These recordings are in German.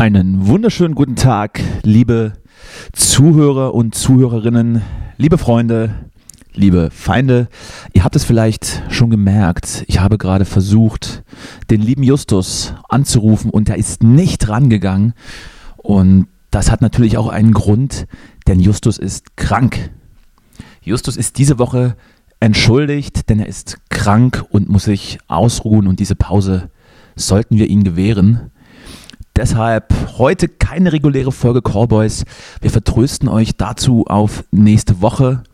Einen wunderschönen guten Tag, liebe Zuhörer und Zuhörerinnen, liebe Freunde, liebe Feinde. Ihr habt es vielleicht schon gemerkt, ich habe gerade versucht, den lieben Justus anzurufen und er ist nicht rangegangen. Und das hat natürlich auch einen Grund, denn Justus ist krank. Justus ist diese Woche entschuldigt, denn er ist krank und muss sich ausruhen und diese Pause sollten wir ihm gewähren. Deshalb heute keine reguläre Folge Callboys. Wir vertrösten euch dazu auf nächste Woche.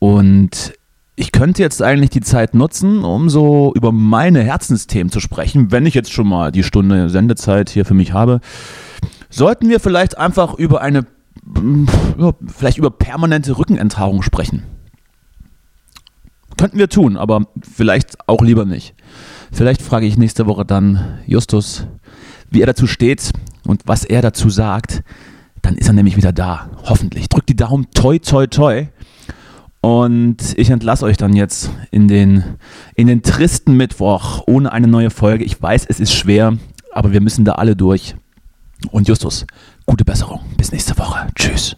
Und ich könnte jetzt eigentlich die Zeit nutzen, um so über meine Herzensthemen zu sprechen, wenn ich jetzt schon mal die Stunde Sendezeit hier für mich habe. Sollten wir vielleicht einfach über eine, vielleicht über permanente Rückenenthaarung sprechen? Könnten wir tun, aber vielleicht auch lieber nicht. Vielleicht frage ich nächste Woche dann Justus, wie er dazu steht und was er dazu sagt, dann ist er nämlich wieder da. Hoffentlich. Drückt die Daumen, toi, toi, toi. Und ich entlasse euch dann jetzt in den, in den tristen Mittwoch ohne eine neue Folge. Ich weiß, es ist schwer, aber wir müssen da alle durch. Und Justus, gute Besserung. Bis nächste Woche. Tschüss.